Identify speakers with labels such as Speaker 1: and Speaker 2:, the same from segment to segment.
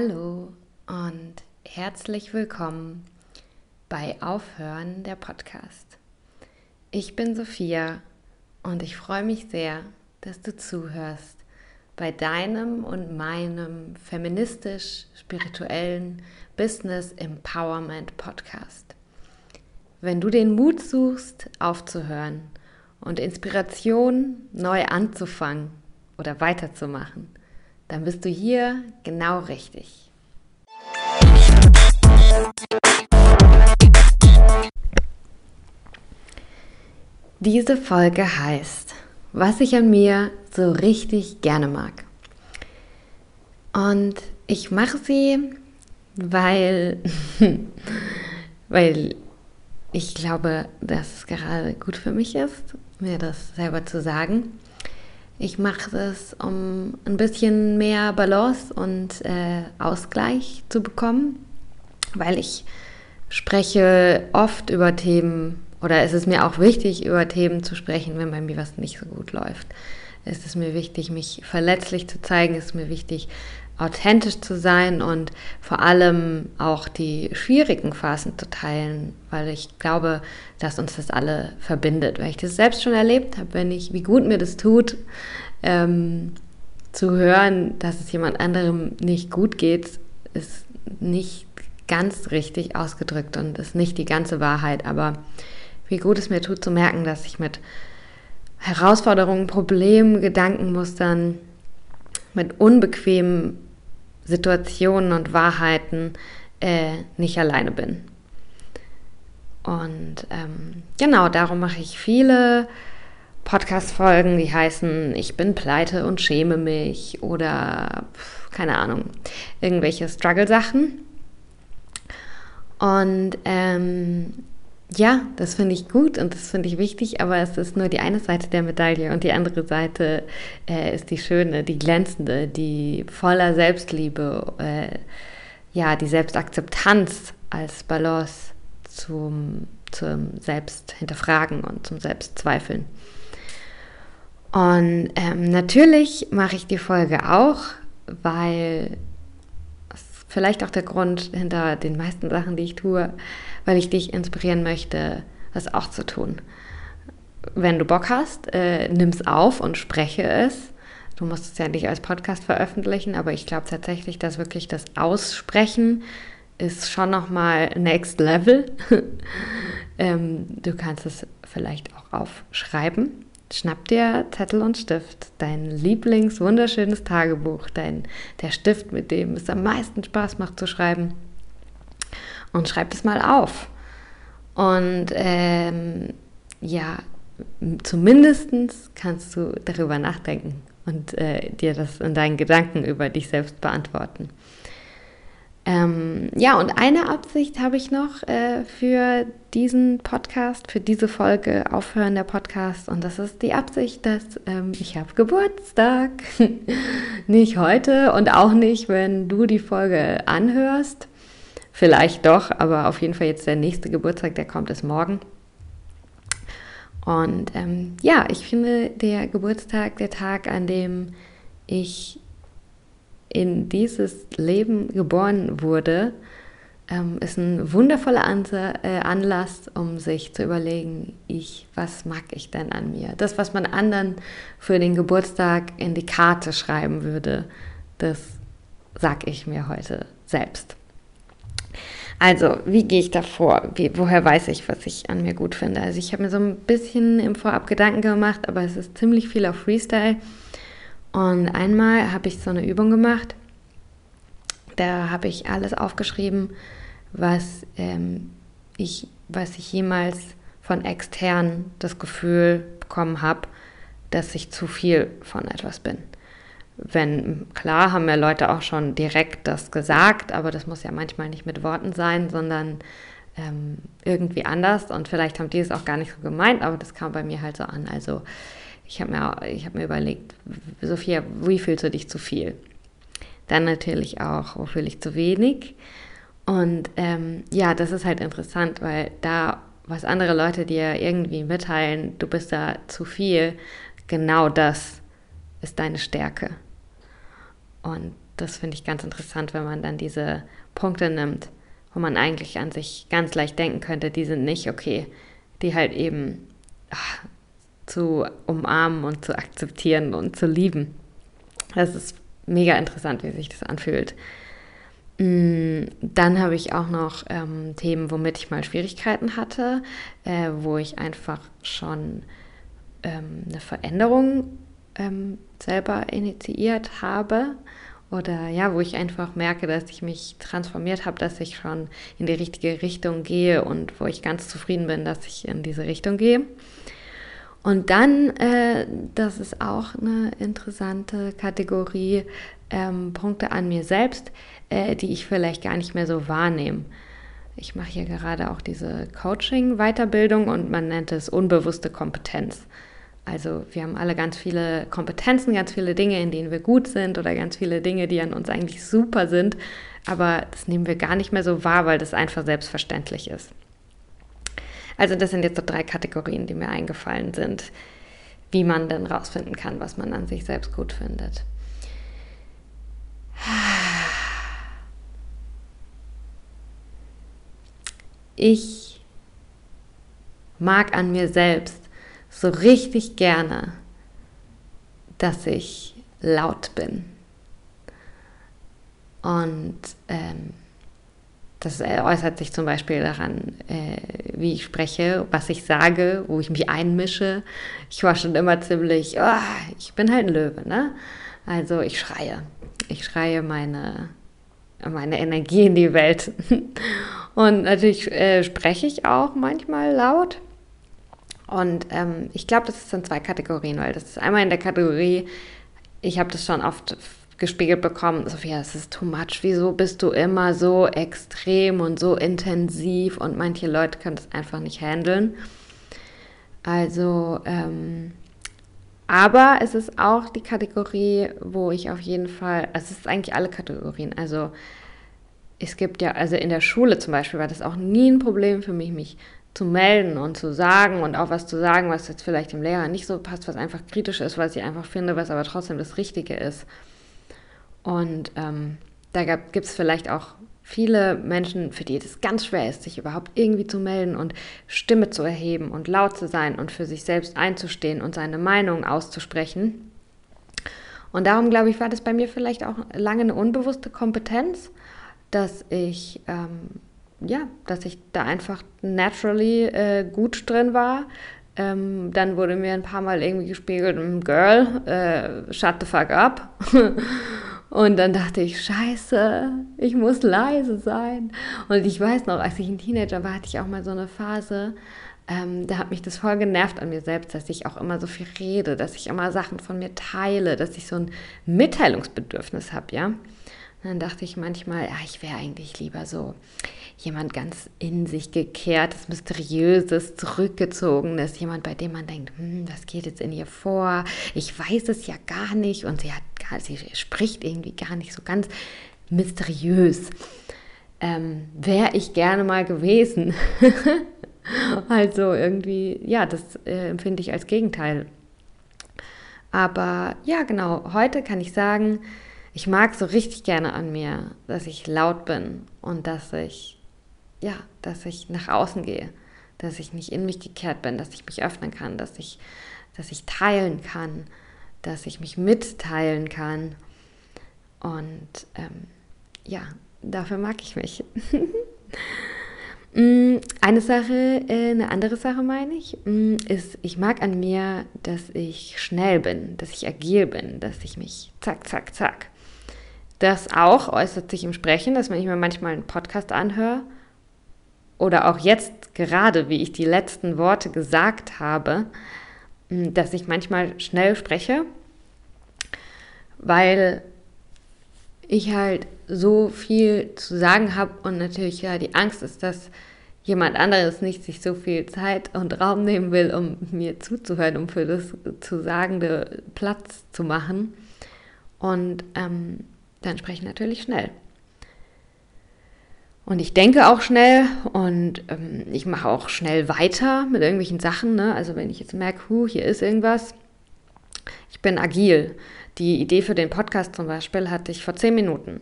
Speaker 1: Hallo und herzlich willkommen bei Aufhören der Podcast. Ich bin Sophia und ich freue mich sehr, dass du zuhörst bei deinem und meinem feministisch-spirituellen Business Empowerment Podcast. Wenn du den Mut suchst, aufzuhören und Inspiration neu anzufangen oder weiterzumachen, dann bist du hier genau richtig. Diese Folge heißt, was ich an mir so richtig gerne mag. Und ich mache sie, weil, weil ich glaube, dass es gerade gut für mich ist, mir das selber zu sagen. Ich mache es, um ein bisschen mehr Balance und äh, Ausgleich zu bekommen, weil ich spreche oft über Themen oder es ist mir auch wichtig, über Themen zu sprechen, wenn bei mir was nicht so gut läuft. Es ist mir wichtig, mich verletzlich zu zeigen. Es ist mir wichtig, authentisch zu sein und vor allem auch die schwierigen Phasen zu teilen, weil ich glaube, dass uns das alle verbindet. Weil ich das selbst schon erlebt habe, wenn ich, wie gut mir das tut, ähm, zu hören, dass es jemand anderem nicht gut geht, ist nicht ganz richtig ausgedrückt und ist nicht die ganze Wahrheit, aber wie gut es mir tut zu merken, dass ich mit Herausforderungen, Problemen, Gedankenmustern, mit unbequemen Situationen und Wahrheiten äh, nicht alleine bin. Und ähm, genau darum mache ich viele Podcast-Folgen, die heißen Ich bin pleite und schäme mich oder keine Ahnung, irgendwelche Struggle-Sachen. Und ähm, ja, das finde ich gut und das finde ich wichtig, aber es ist nur die eine Seite der Medaille und die andere Seite äh, ist die schöne, die glänzende, die voller Selbstliebe, äh, ja, die Selbstakzeptanz als Balance zum, zum Selbsthinterfragen und zum Selbstzweifeln. Und ähm, natürlich mache ich die Folge auch, weil vielleicht auch der Grund hinter den meisten Sachen, die ich tue, weil ich dich inspirieren möchte, das auch zu tun. Wenn du Bock hast, äh, nimm es auf und spreche es. Du musst es ja nicht als Podcast veröffentlichen, aber ich glaube tatsächlich, dass wirklich das Aussprechen ist schon nochmal Next Level. ähm, du kannst es vielleicht auch aufschreiben. Schnapp dir Zettel und Stift, dein Lieblings wunderschönes Tagebuch, dein, der Stift, mit dem es am meisten Spaß macht zu schreiben und schreib es mal auf. Und ähm, ja, zumindest kannst du darüber nachdenken und äh, dir das in deinen Gedanken über dich selbst beantworten. Ähm, ja, und eine Absicht habe ich noch äh, für diesen Podcast, für diese Folge Aufhören der Podcast. Und das ist die Absicht, dass ähm, ich habe Geburtstag. nicht heute und auch nicht, wenn du die Folge anhörst. Vielleicht doch, aber auf jeden Fall jetzt der nächste Geburtstag, der kommt ist morgen. Und ähm, ja, ich finde der Geburtstag, der Tag, an dem ich in dieses Leben geboren wurde, ähm, ist ein wundervoller äh, Anlass, um sich zu überlegen, ich, was mag ich denn an mir? Das, was man anderen für den Geburtstag in die Karte schreiben würde, das sag ich mir heute selbst. Also, wie gehe ich da vor? Wie, woher weiß ich, was ich an mir gut finde? Also, ich habe mir so ein bisschen im Vorab Gedanken gemacht, aber es ist ziemlich viel auf Freestyle. Und einmal habe ich so eine Übung gemacht. Da habe ich alles aufgeschrieben, was, ähm, ich, was ich jemals von extern das Gefühl bekommen habe, dass ich zu viel von etwas bin wenn, klar haben ja Leute auch schon direkt das gesagt, aber das muss ja manchmal nicht mit Worten sein, sondern ähm, irgendwie anders und vielleicht haben die es auch gar nicht so gemeint, aber das kam bei mir halt so an. Also ich habe mir, hab mir überlegt, Sophia, wie fühlst du dich zu viel? Dann natürlich auch, wo fühle ich zu wenig? Und ähm, ja, das ist halt interessant, weil da, was andere Leute dir irgendwie mitteilen, du bist da zu viel, genau das ist deine Stärke. Und das finde ich ganz interessant, wenn man dann diese Punkte nimmt, wo man eigentlich an sich ganz leicht denken könnte, die sind nicht okay, die halt eben ach, zu umarmen und zu akzeptieren und zu lieben. Das ist mega interessant, wie sich das anfühlt. Mm, dann habe ich auch noch ähm, Themen, womit ich mal Schwierigkeiten hatte, äh, wo ich einfach schon ähm, eine Veränderung ähm, selber initiiert habe oder ja, wo ich einfach merke, dass ich mich transformiert habe, dass ich schon in die richtige Richtung gehe und wo ich ganz zufrieden bin, dass ich in diese Richtung gehe. Und dann, äh, das ist auch eine interessante Kategorie, ähm, Punkte an mir selbst, äh, die ich vielleicht gar nicht mehr so wahrnehme. Ich mache hier gerade auch diese Coaching-Weiterbildung und man nennt es unbewusste Kompetenz. Also wir haben alle ganz viele Kompetenzen, ganz viele Dinge, in denen wir gut sind oder ganz viele Dinge, die an uns eigentlich super sind, aber das nehmen wir gar nicht mehr so wahr, weil das einfach selbstverständlich ist. Also das sind jetzt so drei Kategorien, die mir eingefallen sind, wie man denn rausfinden kann, was man an sich selbst gut findet. Ich mag an mir selbst so richtig gerne, dass ich laut bin. Und ähm, das äußert sich zum Beispiel daran, äh, wie ich spreche, was ich sage, wo ich mich einmische. Ich war schon immer ziemlich, oh, ich bin halt ein Löwe, ne? Also ich schreie. Ich schreie meine, meine Energie in die Welt. Und natürlich äh, spreche ich auch manchmal laut. Und ähm, ich glaube, das sind zwei Kategorien, weil das ist einmal in der Kategorie, ich habe das schon oft gespiegelt bekommen, Sophia, es ist too much, wieso bist du immer so extrem und so intensiv und manche Leute können das einfach nicht handeln. Also, ähm, aber es ist auch die Kategorie, wo ich auf jeden Fall, also es ist eigentlich alle Kategorien, also es gibt ja, also in der Schule zum Beispiel war das auch nie ein Problem für mich, mich zu melden und zu sagen und auch was zu sagen, was jetzt vielleicht dem Lehrer nicht so passt, was einfach kritisch ist, was ich einfach finde, was aber trotzdem das Richtige ist. Und ähm, da gibt es vielleicht auch viele Menschen, für die es ganz schwer ist, sich überhaupt irgendwie zu melden und Stimme zu erheben und laut zu sein und für sich selbst einzustehen und seine Meinung auszusprechen. Und darum, glaube ich, war das bei mir vielleicht auch lange eine unbewusste Kompetenz, dass ich ähm, ja, dass ich da einfach naturally äh, gut drin war. Ähm, dann wurde mir ein paar Mal irgendwie gespiegelt, Girl, äh, shut the fuck up. Und dann dachte ich, scheiße, ich muss leise sein. Und ich weiß noch, als ich ein Teenager war, hatte ich auch mal so eine Phase, ähm, da hat mich das voll genervt an mir selbst, dass ich auch immer so viel rede, dass ich immer Sachen von mir teile, dass ich so ein Mitteilungsbedürfnis habe, ja. Und dann dachte ich manchmal, ja, ich wäre eigentlich lieber so jemand ganz in sich gekehrtes, mysteriöses, zurückgezogenes, jemand, bei dem man denkt, hm, was geht jetzt in ihr vor? Ich weiß es ja gar nicht und sie hat gar, sie spricht irgendwie gar nicht so ganz mysteriös. Ähm, Wäre ich gerne mal gewesen. also irgendwie, ja, das äh, empfinde ich als Gegenteil. Aber ja, genau, heute kann ich sagen, ich mag so richtig gerne an mir, dass ich laut bin und dass ich ja, dass ich nach außen gehe, dass ich nicht in mich gekehrt bin, dass ich mich öffnen kann, dass ich, dass ich teilen kann, dass ich mich mitteilen kann. Und ähm, ja, dafür mag ich mich. Mm, eine Sache, äh, eine andere Sache meine ich, mm, ist, ich mag an mir, dass ich schnell bin, dass ich agil bin, dass ich mich zack, zack, zack. Das auch äußert sich im Sprechen, dass wenn ich mir manchmal einen Podcast anhöre oder auch jetzt gerade, wie ich die letzten Worte gesagt habe, dass ich manchmal schnell spreche, weil ich halt so viel zu sagen habe und natürlich ja die Angst ist, dass jemand anderes nicht sich so viel Zeit und Raum nehmen will, um mir zuzuhören, um für das zu Sagende Platz zu machen. Und ähm, dann spreche ich natürlich schnell. Und ich denke auch schnell und ähm, ich mache auch schnell weiter mit irgendwelchen Sachen. Ne? Also wenn ich jetzt merke, hu, hier ist irgendwas, ich Ich bin agil. Die Idee für den Podcast zum Beispiel hatte ich vor zehn Minuten.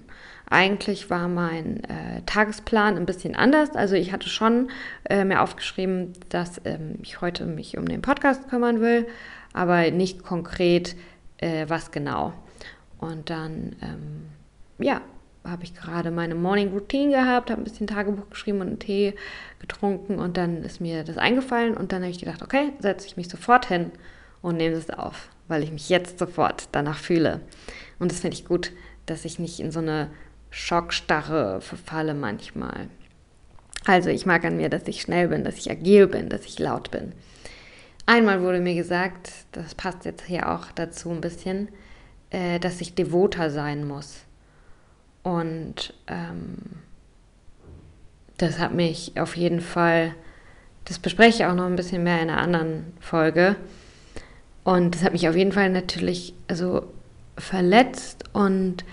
Speaker 1: Eigentlich war mein äh, Tagesplan ein bisschen anders. Also ich hatte schon äh, mir aufgeschrieben, dass ähm, ich heute mich um den Podcast kümmern will, aber nicht konkret, äh, was genau. Und dann, ähm, ja, habe ich gerade meine Morning Routine gehabt, habe ein bisschen Tagebuch geschrieben und einen Tee getrunken und dann ist mir das eingefallen und dann habe ich gedacht, okay, setze ich mich sofort hin und nehme es auf, weil ich mich jetzt sofort danach fühle. Und das finde ich gut, dass ich nicht in so eine Schockstarre verfalle manchmal. Also ich mag an mir, dass ich schnell bin, dass ich agil bin, dass ich laut bin. Einmal wurde mir gesagt, das passt jetzt hier auch dazu ein bisschen, äh, dass ich devoter sein muss. Und ähm, das hat mich auf jeden Fall, das bespreche ich auch noch ein bisschen mehr in einer anderen Folge. Und das hat mich auf jeden Fall natürlich also verletzt und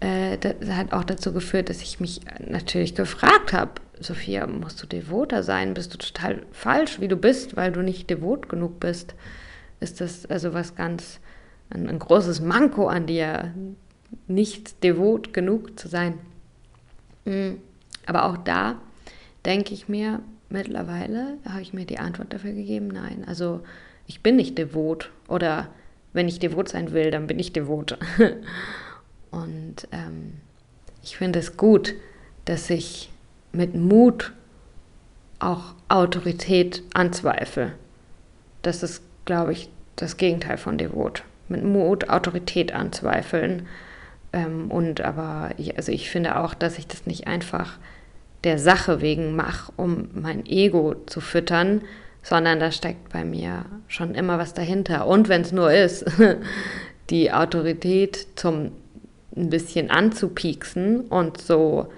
Speaker 1: äh, das hat auch dazu geführt, dass ich mich natürlich gefragt habe, Sophia, musst du devoter sein? Bist du total falsch, wie du bist, weil du nicht devot genug bist? Ist das also was ganz, ein, ein großes Manko an dir, nicht devot genug zu sein? Mhm. Aber auch da denke ich mir, mittlerweile habe ich mir die Antwort dafür gegeben, nein. Also ich bin nicht devot oder wenn ich devot sein will, dann bin ich devot. Und ähm, ich finde es gut, dass ich mit Mut auch Autorität anzweifle. Das ist, glaube ich, das Gegenteil von devot. Mit Mut Autorität anzweifeln. Ähm, und aber, ich, also ich finde auch, dass ich das nicht einfach der Sache wegen mache, um mein Ego zu füttern, sondern da steckt bei mir schon immer was dahinter. Und wenn es nur ist, die Autorität zum ein bisschen anzupieksen und so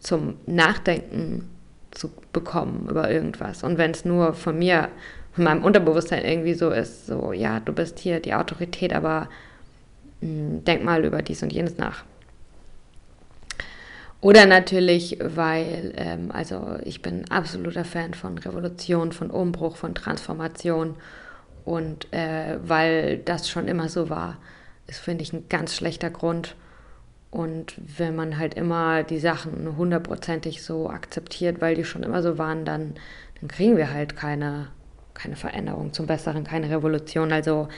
Speaker 1: zum Nachdenken zu bekommen über irgendwas. Und wenn es nur von mir, von meinem Unterbewusstsein irgendwie so ist, so, ja, du bist hier die Autorität, aber denk mal über dies und jenes nach. Oder natürlich, weil, ähm, also ich bin absoluter Fan von Revolution, von Umbruch, von Transformation. Und äh, weil das schon immer so war, ist, finde ich, ein ganz schlechter Grund, und wenn man halt immer die Sachen hundertprozentig so akzeptiert, weil die schon immer so waren, dann, dann kriegen wir halt keine, keine Veränderung zum Besseren, keine Revolution. Also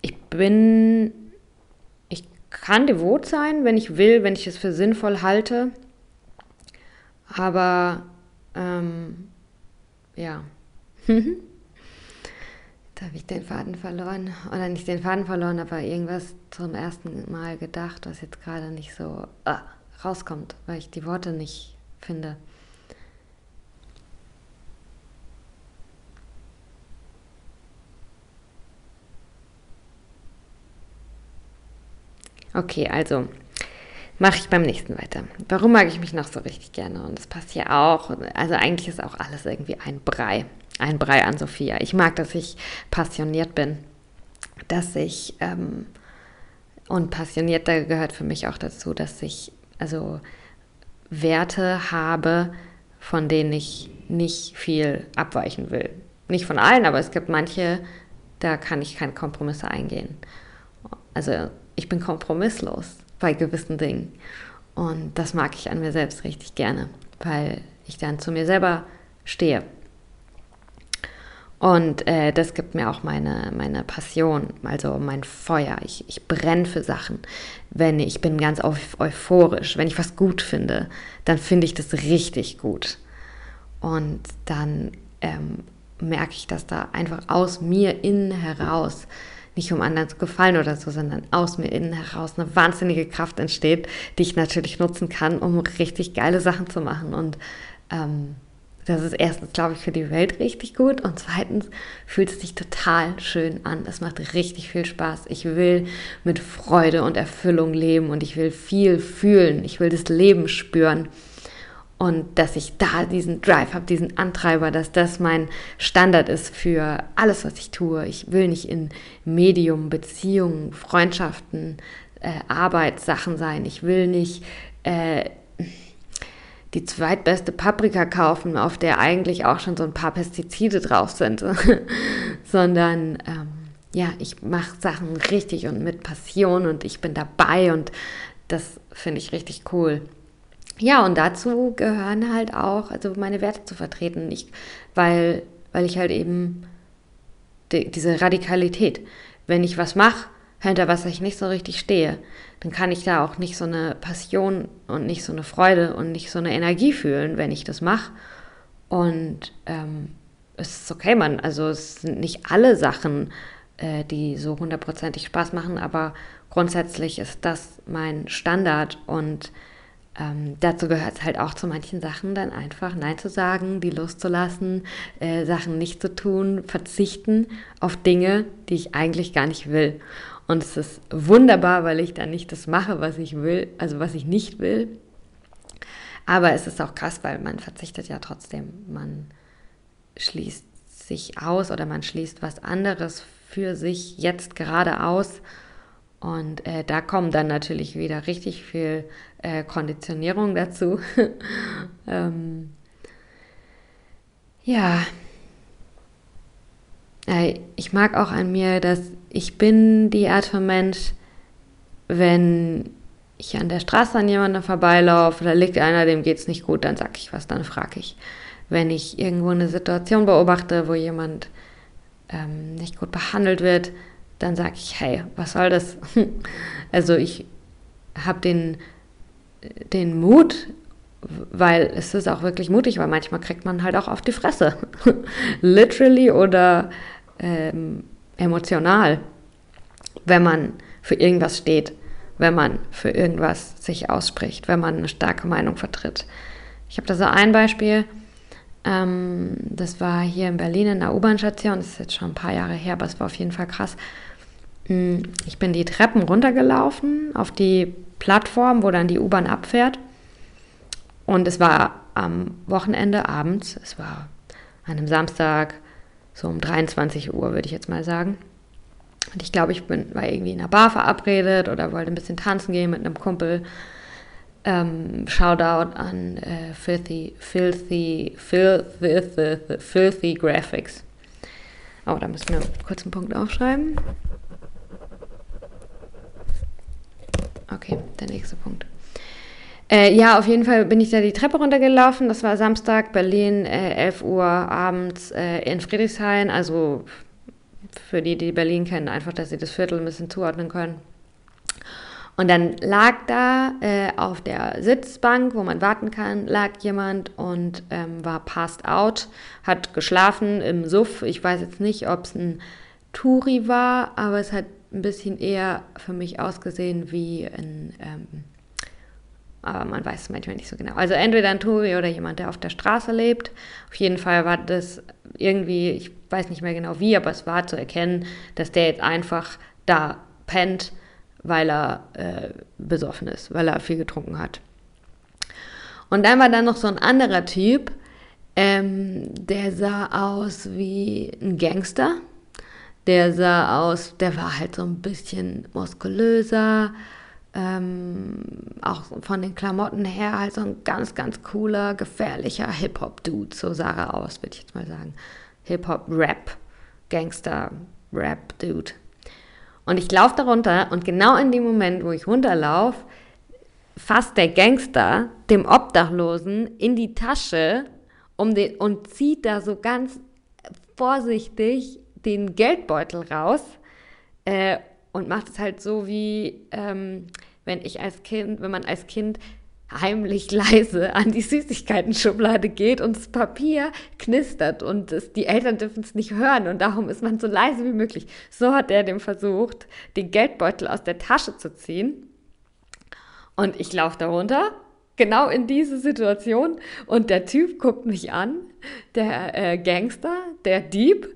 Speaker 1: ich bin, ich kann devot sein, wenn ich will, wenn ich es für sinnvoll halte. Aber ähm, ja. Da habe ich den Faden verloren. Oder nicht den Faden verloren, aber irgendwas zum ersten Mal gedacht, was jetzt gerade nicht so ah, rauskommt, weil ich die Worte nicht finde. Okay, also mache ich beim nächsten weiter. Warum mag ich mich noch so richtig gerne? Und das passt hier auch. Also eigentlich ist auch alles irgendwie ein Brei ein Brei an Sophia. Ich mag, dass ich passioniert bin, dass ich, ähm, und passionierter gehört für mich auch dazu, dass ich also Werte habe, von denen ich nicht viel abweichen will. Nicht von allen, aber es gibt manche, da kann ich keine Kompromisse eingehen. Also ich bin kompromisslos bei gewissen Dingen. Und das mag ich an mir selbst richtig gerne, weil ich dann zu mir selber stehe. Und äh, das gibt mir auch meine, meine Passion, also mein Feuer. Ich, ich brenne für Sachen. Wenn ich bin ganz euphorisch, wenn ich was gut finde, dann finde ich das richtig gut. Und dann ähm, merke ich, dass da einfach aus mir innen heraus, nicht um anderen zu gefallen oder so, sondern aus mir innen heraus eine wahnsinnige Kraft entsteht, die ich natürlich nutzen kann, um richtig geile Sachen zu machen. Und ähm, das ist erstens, glaube ich, für die Welt richtig gut und zweitens fühlt es sich total schön an. Es macht richtig viel Spaß. Ich will mit Freude und Erfüllung leben und ich will viel fühlen. Ich will das Leben spüren. Und dass ich da diesen Drive habe, diesen Antreiber, dass das mein Standard ist für alles, was ich tue. Ich will nicht in Medium, Beziehungen, Freundschaften, äh, Arbeitssachen sein. Ich will nicht äh, die zweitbeste Paprika kaufen, auf der eigentlich auch schon so ein paar Pestizide drauf sind, sondern ähm, ja, ich mache Sachen richtig und mit Passion und ich bin dabei und das finde ich richtig cool. Ja, und dazu gehören halt auch, also meine Werte zu vertreten, ich, weil, weil ich halt eben die, diese Radikalität, wenn ich was mache, hinter was ich nicht so richtig stehe, dann kann ich da auch nicht so eine Passion und nicht so eine Freude und nicht so eine Energie fühlen, wenn ich das mache. Und ähm, es ist okay, man, also es sind nicht alle Sachen, äh, die so hundertprozentig Spaß machen, aber grundsätzlich ist das mein Standard und ähm, dazu gehört es halt auch zu manchen Sachen dann einfach Nein zu sagen, die loszulassen, äh, Sachen nicht zu tun, verzichten auf Dinge, die ich eigentlich gar nicht will. Und es ist wunderbar, weil ich dann nicht das mache, was ich will, also was ich nicht will. Aber es ist auch krass, weil man verzichtet ja trotzdem. Man schließt sich aus oder man schließt was anderes für sich jetzt gerade aus. Und äh, da kommen dann natürlich wieder richtig viel äh, Konditionierung dazu. ähm, ja, äh, ich mag auch an mir, dass ich bin die Art von Mensch, wenn ich an der Straße an jemanden vorbeilaufe, da liegt einer, dem geht es nicht gut, dann sag ich was, dann frage ich. Wenn ich irgendwo eine Situation beobachte, wo jemand ähm, nicht gut behandelt wird, dann sage ich, hey, was soll das? also ich habe den, den Mut, weil es ist auch wirklich mutig, weil manchmal kriegt man halt auch auf die Fresse. Literally oder ähm, emotional, wenn man für irgendwas steht, wenn man für irgendwas sich ausspricht, wenn man eine starke Meinung vertritt. Ich habe da so ein Beispiel, ähm, das war hier in Berlin in der U-Bahn-Station, das ist jetzt schon ein paar Jahre her, aber es war auf jeden Fall krass. Ich bin die Treppen runtergelaufen auf die Plattform, wo dann die U-Bahn abfährt. Und es war am Wochenende abends, es war an einem Samstag, so um 23 Uhr, würde ich jetzt mal sagen. Und ich glaube, ich bin, war irgendwie in einer Bar verabredet oder wollte ein bisschen tanzen gehen mit einem Kumpel. Ähm, Shoutout an äh, Filthy, Filthy, Filthy, Filthy, Filthy Graphics. Oh, da müssen wir kurz einen Punkt aufschreiben. Okay, der nächste Punkt. Äh, ja, auf jeden Fall bin ich da die Treppe runtergelaufen. Das war Samstag, Berlin, äh, 11 Uhr abends äh, in Friedrichshain. Also für die, die Berlin kennen, einfach, dass sie das Viertel ein bisschen zuordnen können. Und dann lag da äh, auf der Sitzbank, wo man warten kann, lag jemand und ähm, war passed out, hat geschlafen im Suff. Ich weiß jetzt nicht, ob es ein Touri war, aber es hat ein bisschen eher für mich ausgesehen wie ein ähm, aber man weiß es manchmal nicht so genau. Also entweder ein Touri oder jemand, der auf der Straße lebt. Auf jeden Fall war das irgendwie, ich weiß nicht mehr genau wie, aber es war zu erkennen, dass der jetzt einfach da pennt, weil er äh, besoffen ist, weil er viel getrunken hat. Und dann war da noch so ein anderer Typ, ähm, der sah aus wie ein Gangster. Der sah aus, der war halt so ein bisschen muskulöser, ähm, auch von den Klamotten her halt so ein ganz, ganz cooler, gefährlicher Hip-Hop-Dude. So sah er aus, würde ich jetzt mal sagen. Hip-Hop-Rap, Gangster-Rap-Dude. Und ich laufe darunter und genau in dem Moment, wo ich runterlaufe, fasst der Gangster dem Obdachlosen in die Tasche um den, und zieht da so ganz vorsichtig den Geldbeutel raus äh, und macht es halt so wie, ähm, wenn ich als Kind, wenn man als Kind heimlich leise an die Süßigkeiten-Schublade geht und das Papier knistert und es, die Eltern dürfen es nicht hören und darum ist man so leise wie möglich. So hat er dem versucht, den Geldbeutel aus der Tasche zu ziehen. Und ich laufe darunter, genau in diese Situation und der Typ guckt mich an, der äh, Gangster, der Dieb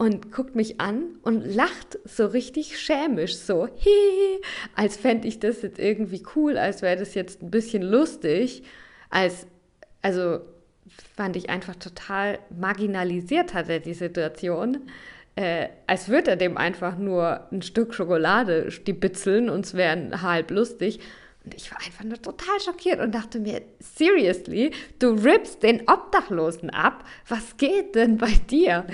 Speaker 1: und guckt mich an und lacht so richtig schämisch, so hihi, als fände ich das jetzt irgendwie cool, als wäre das jetzt ein bisschen lustig, als, also fand ich einfach total marginalisiert hat er die Situation, äh, als würde er dem einfach nur ein Stück Schokolade stibitzeln und es wäre halb lustig. Und ich war einfach nur total schockiert und dachte mir, seriously, du rippst den Obdachlosen ab? Was geht denn bei dir?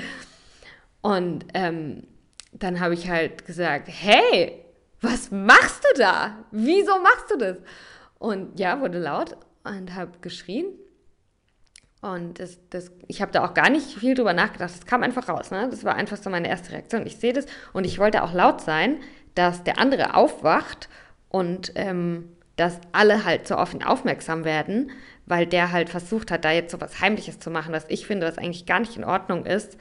Speaker 1: Und ähm, dann habe ich halt gesagt, hey, was machst du da? Wieso machst du das? Und ja, wurde laut und habe geschrien. Und das, das, ich habe da auch gar nicht viel drüber nachgedacht. Das kam einfach raus. Ne? Das war einfach so meine erste Reaktion. Ich sehe das und ich wollte auch laut sein, dass der andere aufwacht und ähm, dass alle halt so auf ihn aufmerksam werden, weil der halt versucht hat, da jetzt so was Heimliches zu machen, was ich finde, was eigentlich gar nicht in Ordnung ist,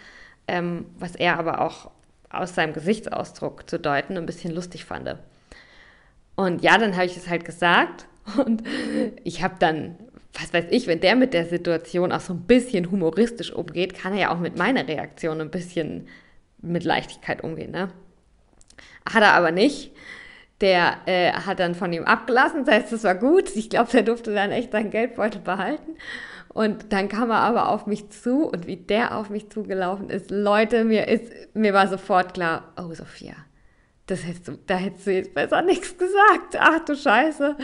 Speaker 1: ähm, was er aber auch aus seinem Gesichtsausdruck zu deuten ein bisschen lustig fand. Und ja, dann habe ich es halt gesagt und ich habe dann, was weiß ich, wenn der mit der Situation auch so ein bisschen humoristisch umgeht, kann er ja auch mit meiner Reaktion ein bisschen mit Leichtigkeit umgehen. Ne? Hat er aber nicht. Der äh, hat dann von ihm abgelassen, das heißt, das war gut. Ich glaube, der durfte dann echt seinen Geldbeutel behalten. Und dann kam er aber auf mich zu und wie der auf mich zugelaufen ist, Leute, mir ist, mir war sofort klar, oh Sophia, das hättest du, da hättest du jetzt besser nichts gesagt. Ach du Scheiße,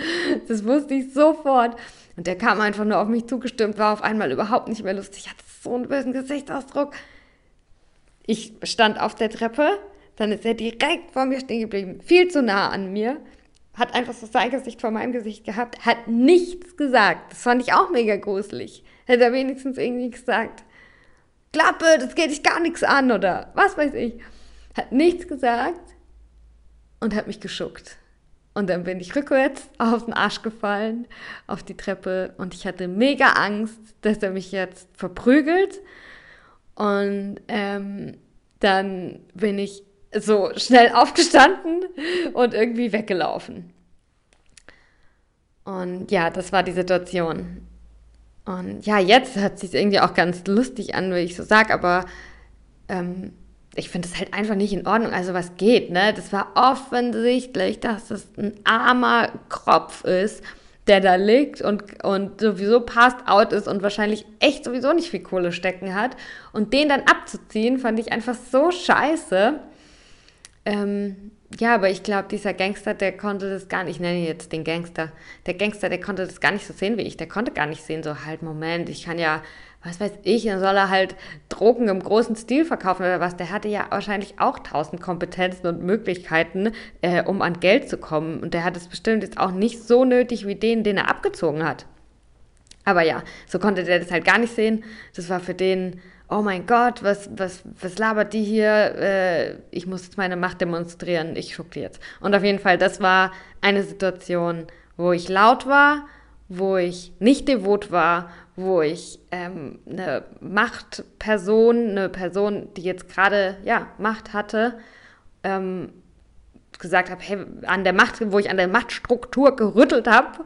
Speaker 1: das wusste ich sofort. Und der kam einfach nur auf mich zugestimmt, war auf einmal überhaupt nicht mehr lustig, hatte so einen bösen Gesichtsausdruck. Ich stand auf der Treppe, dann ist er direkt vor mir stehen geblieben, viel zu nah an mir hat einfach so sein Gesicht vor meinem Gesicht gehabt, hat nichts gesagt. Das fand ich auch mega gruselig. Hätte er wenigstens irgendwie gesagt, Klappe, das geht dich gar nichts an oder was weiß ich. Hat nichts gesagt und hat mich geschuckt. Und dann bin ich rückwärts auf den Arsch gefallen, auf die Treppe und ich hatte mega Angst, dass er mich jetzt verprügelt. Und ähm, dann bin ich so schnell aufgestanden und irgendwie weggelaufen. Und ja, das war die Situation. Und ja, jetzt hört sich irgendwie auch ganz lustig an, wie ich so sage, aber ähm, ich finde es halt einfach nicht in Ordnung. Also was geht, ne? Das war offensichtlich, dass es ein armer Kropf ist, der da liegt und, und sowieso passed out ist und wahrscheinlich echt sowieso nicht viel Kohle stecken hat. Und den dann abzuziehen, fand ich einfach so scheiße. Ähm, ja, aber ich glaube, dieser Gangster, der konnte das gar nicht, ich nenne jetzt den Gangster, der Gangster, der konnte das gar nicht so sehen wie ich. Der konnte gar nicht sehen, so halt, Moment, ich kann ja, was weiß ich, dann soll er halt Drogen im großen Stil verkaufen oder was. Der hatte ja wahrscheinlich auch tausend Kompetenzen und Möglichkeiten, äh, um an Geld zu kommen. Und der hat es bestimmt jetzt auch nicht so nötig wie den, den er abgezogen hat. Aber ja, so konnte der das halt gar nicht sehen. Das war für den oh mein Gott, was, was, was labert die hier? Äh, ich muss jetzt meine Macht demonstrieren, ich schuck die jetzt. Und auf jeden Fall, das war eine Situation, wo ich laut war, wo ich nicht devot war, wo ich ähm, eine Machtperson, eine Person, die jetzt gerade ja, Macht hatte, ähm, gesagt habe, hey, an der Macht, wo ich an der Machtstruktur gerüttelt habe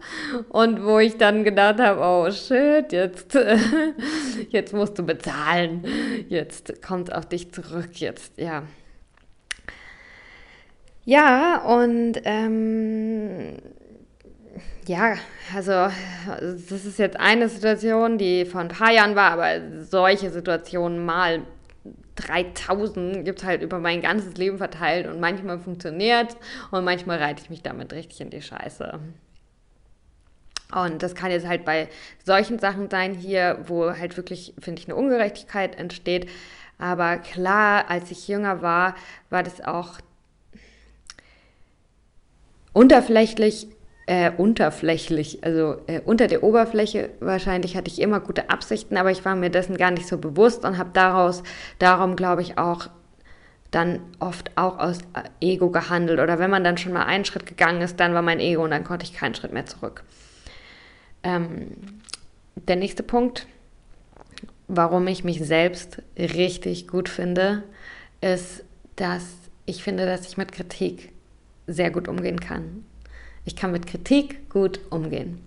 Speaker 1: und wo ich dann gedacht habe, oh shit, jetzt, jetzt musst du bezahlen, jetzt kommt auf dich zurück, jetzt, ja. Ja, und ähm, ja, also das ist jetzt eine Situation, die vor ein paar Jahren war, aber solche Situationen mal 3000 gibt es halt über mein ganzes Leben verteilt und manchmal funktioniert und manchmal reite ich mich damit richtig in die Scheiße. Und das kann jetzt halt bei solchen Sachen sein hier, wo halt wirklich, finde ich, eine Ungerechtigkeit entsteht. Aber klar, als ich jünger war, war das auch unterflächlich äh, unterflächlich, also äh, unter der Oberfläche. Wahrscheinlich hatte ich immer gute Absichten, aber ich war mir dessen gar nicht so bewusst und habe daraus, darum glaube ich auch dann oft auch aus äh, Ego gehandelt. Oder wenn man dann schon mal einen Schritt gegangen ist, dann war mein Ego und dann konnte ich keinen Schritt mehr zurück. Ähm, der nächste Punkt, warum ich mich selbst richtig gut finde, ist, dass ich finde, dass ich mit Kritik sehr gut umgehen kann. Ich kann mit Kritik gut umgehen.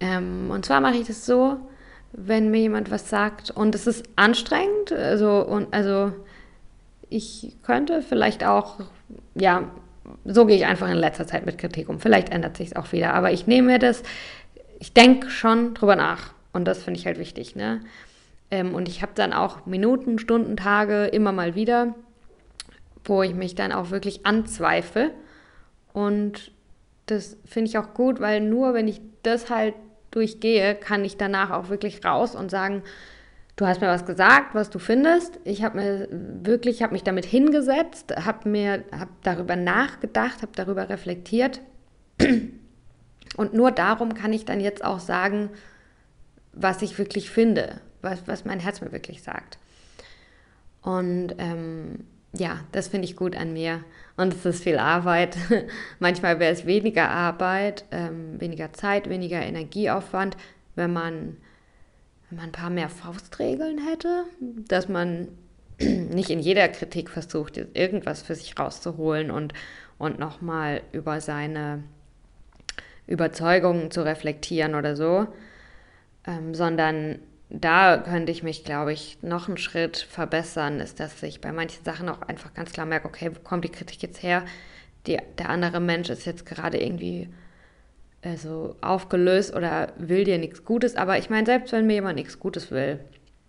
Speaker 1: Ähm, und zwar mache ich das so, wenn mir jemand was sagt und es ist anstrengend, also, und, also ich könnte vielleicht auch, ja, so gehe ich einfach in letzter Zeit mit Kritik um. Vielleicht ändert sich es auch wieder, aber ich nehme mir das, ich denke schon drüber nach und das finde ich halt wichtig. Ne? Ähm, und ich habe dann auch Minuten, Stunden, Tage immer mal wieder, wo ich mich dann auch wirklich anzweifle und das finde ich auch gut, weil nur wenn ich das halt durchgehe, kann ich danach auch wirklich raus und sagen, du hast mir was gesagt, was du findest. Ich habe mir wirklich, habe mich damit hingesetzt, habe mir, habe darüber nachgedacht, habe darüber reflektiert. Und nur darum kann ich dann jetzt auch sagen, was ich wirklich finde, was, was mein Herz mir wirklich sagt. Und ähm, ja, das finde ich gut an mir. Und es ist viel Arbeit. Manchmal wäre es weniger Arbeit, ähm, weniger Zeit, weniger Energieaufwand, wenn man wenn man ein paar mehr Faustregeln hätte, dass man nicht in jeder Kritik versucht, irgendwas für sich rauszuholen und, und nochmal über seine Überzeugungen zu reflektieren oder so, ähm, sondern da könnte ich mich, glaube ich, noch einen Schritt verbessern, ist, dass ich bei manchen Sachen auch einfach ganz klar merke, okay, wo kommt die Kritik jetzt her? Die, der andere Mensch ist jetzt gerade irgendwie also aufgelöst oder will dir nichts Gutes. Aber ich meine, selbst wenn mir jemand nichts Gutes will,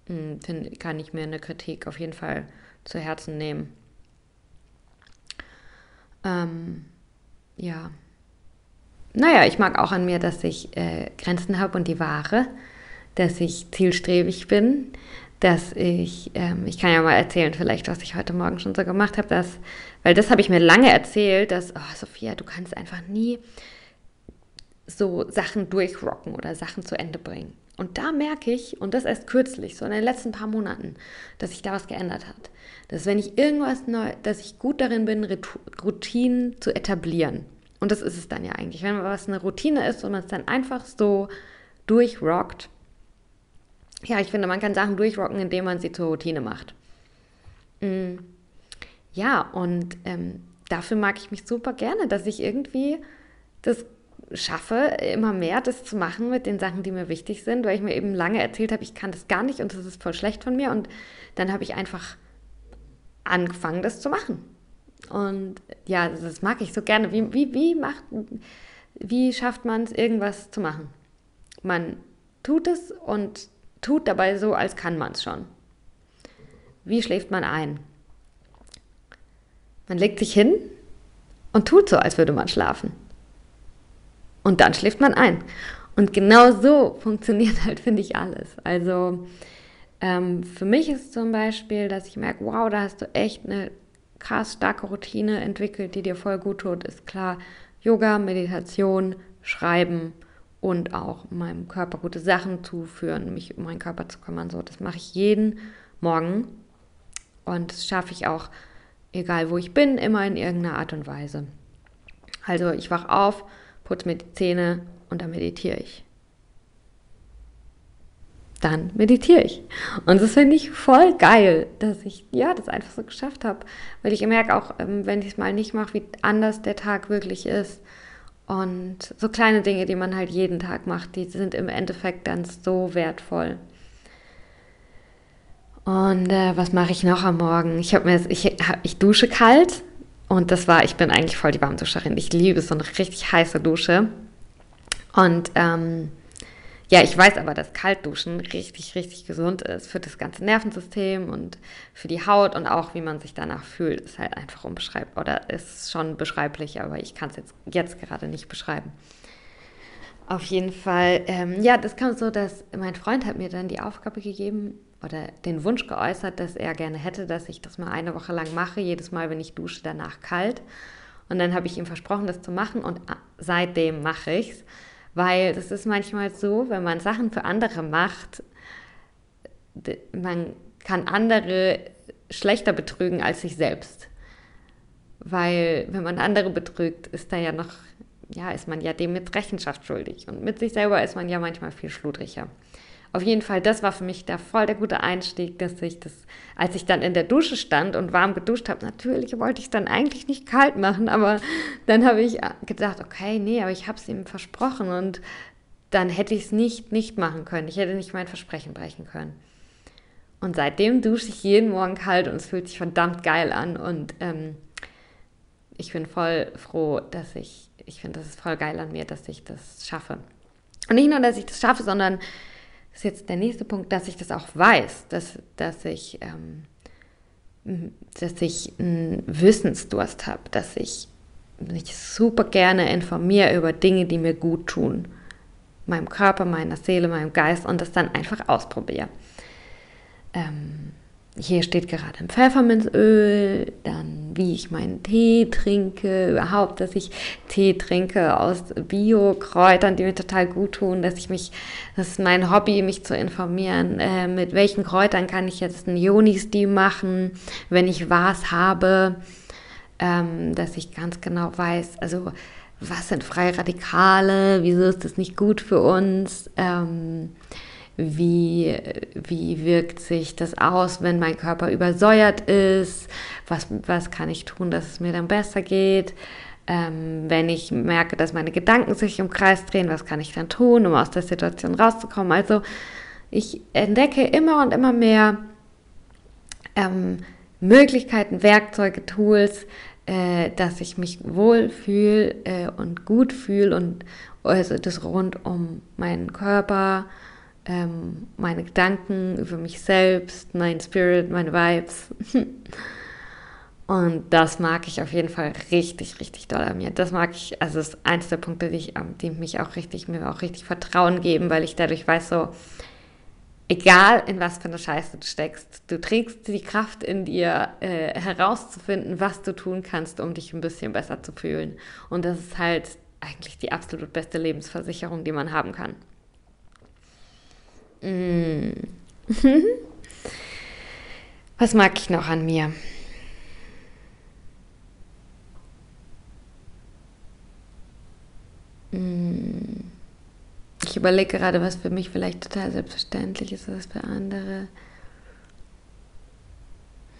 Speaker 1: hm, find, kann ich mir eine Kritik auf jeden Fall zu Herzen nehmen. Ähm, ja. Naja, ich mag auch an mir, dass ich äh, Grenzen habe und die wahre, dass ich zielstrebig bin, dass ich, ähm, ich kann ja mal erzählen vielleicht, was ich heute Morgen schon so gemacht habe, dass, weil das habe ich mir lange erzählt, dass, oh Sophia, du kannst einfach nie so Sachen durchrocken oder Sachen zu Ende bringen. Und da merke ich, und das erst kürzlich, so in den letzten paar Monaten, dass sich da was geändert hat. Dass wenn ich irgendwas neu, dass ich gut darin bin, Routinen zu etablieren. Und das ist es dann ja eigentlich. Wenn was eine Routine ist und man es dann einfach so durchrockt. Ja, ich finde, man kann Sachen durchrocken, indem man sie zur Routine macht. Mm. Ja, und ähm, dafür mag ich mich super gerne, dass ich irgendwie das schaffe, immer mehr das zu machen mit den Sachen, die mir wichtig sind, weil ich mir eben lange erzählt habe, ich kann das gar nicht und das ist voll schlecht von mir. Und dann habe ich einfach angefangen, das zu machen. Und ja, das mag ich so gerne. Wie, wie, wie, macht, wie schafft man es, irgendwas zu machen? Man tut es und tut dabei so, als kann man es schon. Wie schläft man ein? Man legt sich hin und tut so, als würde man schlafen. Und dann schläft man ein. Und genau so funktioniert halt, finde ich, alles. Also ähm, für mich ist zum Beispiel, dass ich merke, wow, da hast du echt eine krass starke Routine entwickelt, die dir voll gut tut, ist klar. Yoga, Meditation, Schreiben und auch meinem Körper gute Sachen zuführen, mich um meinen Körper zu kümmern. So, das mache ich jeden Morgen. Und das schaffe ich auch, egal wo ich bin, immer in irgendeiner Art und Weise. Also ich wache auf, putze mir die Zähne und dann meditiere ich. Dann meditiere ich. Und das finde ich voll geil, dass ich ja das einfach so geschafft habe. Weil ich merke auch, ähm, wenn ich es mal nicht mache, wie anders der Tag wirklich ist. Und so kleine Dinge, die man halt jeden Tag macht, die sind im Endeffekt dann so wertvoll. Und äh, was mache ich noch am Morgen? Ich habe mir, ich, ich dusche kalt, und das war, ich bin eigentlich voll die Warmduscherin. Ich liebe so eine richtig heiße Dusche. Und ähm, ja, ich weiß aber, dass Kaltduschen richtig, richtig gesund ist für das ganze Nervensystem und für die Haut und auch wie man sich danach fühlt, ist halt einfach unbeschreiblich oder ist schon beschreiblich, aber ich kann es jetzt, jetzt gerade nicht beschreiben. Auf jeden Fall, ähm, ja, das kam so, dass mein Freund hat mir dann die Aufgabe gegeben, oder den Wunsch geäußert, dass er gerne hätte, dass ich das mal eine Woche lang mache, jedes Mal, wenn ich dusche, danach kalt. Und dann habe ich ihm versprochen, das zu machen und seitdem mache ich es, weil das ist manchmal so, wenn man Sachen für andere macht, man kann andere schlechter betrügen als sich selbst. Weil wenn man andere betrügt, ist da ja noch, ja, ist man ja dem jetzt Rechenschaft schuldig. Und mit sich selber ist man ja manchmal viel schludriger auf jeden Fall, das war für mich da voll der gute Einstieg, dass ich das, als ich dann in der Dusche stand und warm geduscht habe, natürlich wollte ich es dann eigentlich nicht kalt machen, aber dann habe ich gedacht, okay, nee, aber ich habe es ihm versprochen und dann hätte ich es nicht nicht machen können. Ich hätte nicht mein Versprechen brechen können. Und seitdem dusche ich jeden Morgen kalt und es fühlt sich verdammt geil an und ähm, ich bin voll froh, dass ich, ich finde, das ist voll geil an mir, dass ich das schaffe. Und nicht nur, dass ich das schaffe, sondern ist jetzt der nächste Punkt, dass ich das auch weiß, dass, dass ich, ähm, dass ich einen Wissensdurst habe, dass ich mich super gerne informiere über Dinge, die mir gut tun. Meinem Körper, meiner Seele, meinem Geist und das dann einfach ausprobiere. ähm, hier steht gerade ein Pfefferminzöl, dann wie ich meinen Tee trinke, überhaupt, dass ich Tee trinke aus Bio-Kräutern, die mir total gut tun, dass ich mich, das ist mein Hobby, mich zu informieren, äh, mit welchen Kräutern kann ich jetzt einen Yoni-Steam machen, wenn ich was habe, ähm, dass ich ganz genau weiß, also was sind freie Radikale, wieso ist das nicht gut für uns, ähm, wie, wie wirkt sich das aus, wenn mein Körper übersäuert ist, was, was kann ich tun, dass es mir dann besser geht, ähm, wenn ich merke, dass meine Gedanken sich im Kreis drehen, was kann ich dann tun, um aus der Situation rauszukommen. Also ich entdecke immer und immer mehr ähm, Möglichkeiten, Werkzeuge, Tools, äh, dass ich mich wohl fühle äh, und gut fühle und also das rund um meinen Körper, ähm, meine Gedanken über mich selbst, mein Spirit, meine Vibes. Und das mag ich auf jeden Fall richtig, richtig doll an mir. Das mag ich, also ist eins der Punkte, die, ich, die mich auch richtig, mir auch richtig Vertrauen geben, weil ich dadurch weiß, so, egal in was für eine Scheiße du steckst, du trägst die Kraft in dir, äh, herauszufinden, was du tun kannst, um dich ein bisschen besser zu fühlen. Und das ist halt eigentlich die absolut beste Lebensversicherung, die man haben kann. Mm. Was mag ich noch an mir? Mm. Ich überlege gerade, was für mich vielleicht total selbstverständlich ist, was für andere.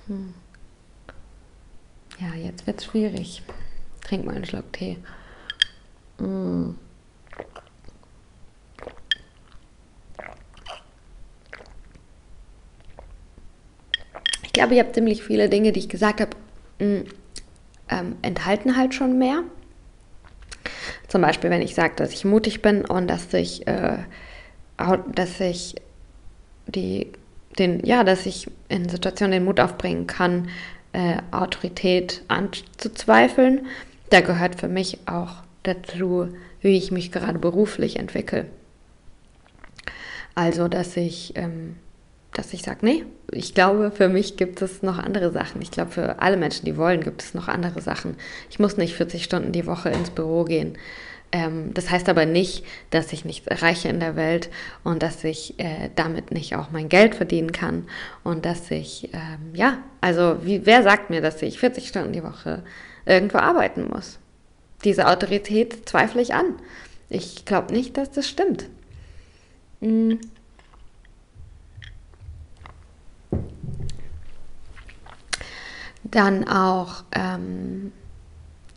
Speaker 1: Hm. Ja, jetzt wird es schwierig. Trink mal einen Schluck Tee. Mm. Glaube, ich habe ziemlich viele Dinge, die ich gesagt habe, mm, ähm, enthalten halt schon mehr. Zum Beispiel, wenn ich sage, dass ich mutig bin und dass ich, äh, dass ich die, den, ja, dass ich in Situationen den Mut aufbringen kann, äh, Autorität anzuzweifeln. Da gehört für mich auch dazu, wie ich mich gerade beruflich entwickle. Also, dass ich ähm, dass ich sage, nee, ich glaube, für mich gibt es noch andere Sachen. Ich glaube, für alle Menschen, die wollen, gibt es noch andere Sachen. Ich muss nicht 40 Stunden die Woche ins Büro gehen. Ähm, das heißt aber nicht, dass ich nicht erreiche in der Welt und dass ich äh, damit nicht auch mein Geld verdienen kann und dass ich, ähm, ja, also wie, wer sagt mir, dass ich 40 Stunden die Woche irgendwo arbeiten muss? Diese Autorität zweifle ich an. Ich glaube nicht, dass das stimmt. Mhm. Dann auch, ähm,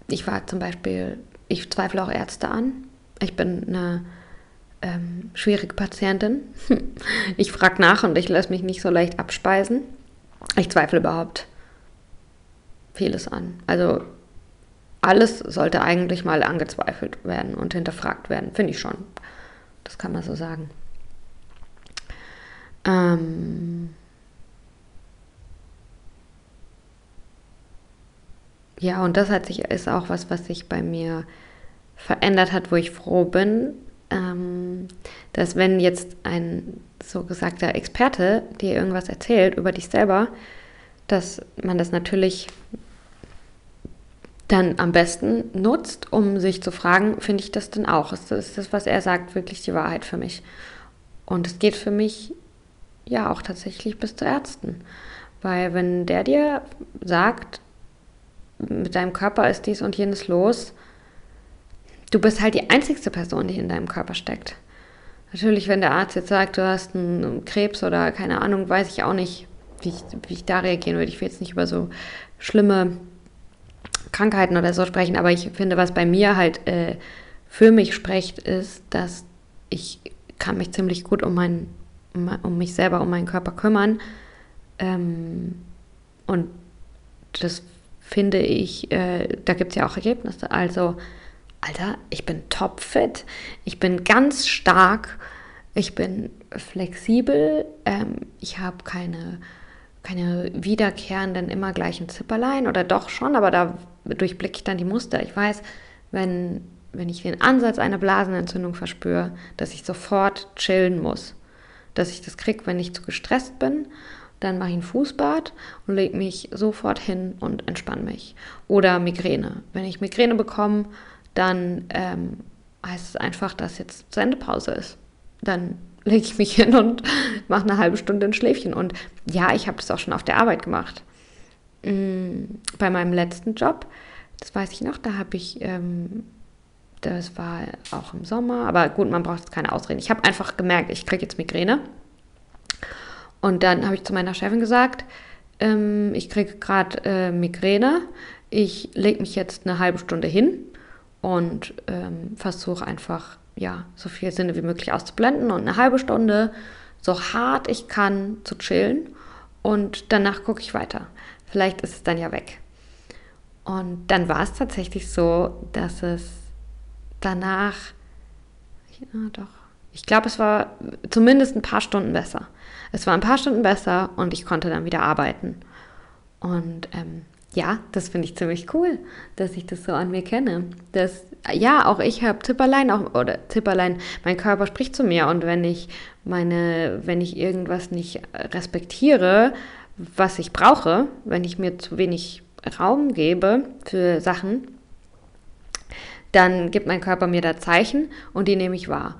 Speaker 1: ich war zum Beispiel, ich zweifle auch Ärzte an. Ich bin eine ähm, schwierige Patientin. Ich frage nach und ich lasse mich nicht so leicht abspeisen. Ich zweifle überhaupt vieles an. Also alles sollte eigentlich mal angezweifelt werden und hinterfragt werden, finde ich schon. Das kann man so sagen. Ähm, ja, und das hat sich, ist auch was, was sich bei mir verändert hat, wo ich froh bin, ähm, dass wenn jetzt ein so gesagter Experte dir irgendwas erzählt über dich selber, dass man das natürlich dann am besten nutzt, um sich zu fragen, finde ich das denn auch? Ist das, ist das, was er sagt, wirklich die Wahrheit für mich? Und es geht für mich ja auch tatsächlich bis zu Ärzten. Weil wenn der dir sagt, mit deinem Körper ist dies und jenes los. Du bist halt die einzigste Person, die in deinem Körper steckt. Natürlich, wenn der Arzt jetzt sagt, du hast einen Krebs oder keine Ahnung, weiß ich auch nicht, wie ich, wie ich da reagieren würde. Ich will jetzt nicht über so schlimme Krankheiten oder so sprechen, aber ich finde, was bei mir halt äh, für mich spricht, ist, dass ich kann mich ziemlich gut um, mein, um, um mich selber, um meinen Körper kümmern. Ähm, und das finde ich, äh, da gibt es ja auch Ergebnisse. Also, Alter, ich bin topfit, ich bin ganz stark, ich bin flexibel, ähm, ich habe keine, keine wiederkehrenden, immer gleichen Zipperlein oder doch schon, aber da durchblicke ich dann die Muster. Ich weiß, wenn, wenn ich den Ansatz einer Blasenentzündung verspüre, dass ich sofort chillen muss. Dass ich das kriege, wenn ich zu gestresst bin dann mache ich ein Fußbad und lege mich sofort hin und entspanne mich. Oder Migräne. Wenn ich Migräne bekomme, dann ähm, heißt es einfach, dass jetzt Sendepause ist. Dann lege ich mich hin und mache eine halbe Stunde ein Schläfchen. Und ja, ich habe das auch schon auf der Arbeit gemacht. Mm, bei meinem letzten Job, das weiß ich noch, da habe ich, ähm, das war auch im Sommer, aber gut, man braucht jetzt keine Ausreden. Ich habe einfach gemerkt, ich kriege jetzt Migräne. Und dann habe ich zu meiner Chefin gesagt, ähm, ich kriege gerade äh, Migräne, ich lege mich jetzt eine halbe Stunde hin und ähm, versuche einfach, ja, so viel Sinne wie möglich auszublenden und eine halbe Stunde so hart ich kann zu chillen und danach gucke ich weiter. Vielleicht ist es dann ja weg. Und dann war es tatsächlich so, dass es danach, ja doch, ich glaube, es war zumindest ein paar Stunden besser. Es war ein paar Stunden besser und ich konnte dann wieder arbeiten. Und ähm, ja, das finde ich ziemlich cool, dass ich das so an mir kenne. Dass, ja, auch ich habe Zipperlein, auch, oder Zipperlein, mein Körper spricht zu mir und wenn ich meine, wenn ich irgendwas nicht respektiere, was ich brauche, wenn ich mir zu wenig Raum gebe für Sachen, dann gibt mein Körper mir da Zeichen und die nehme ich wahr.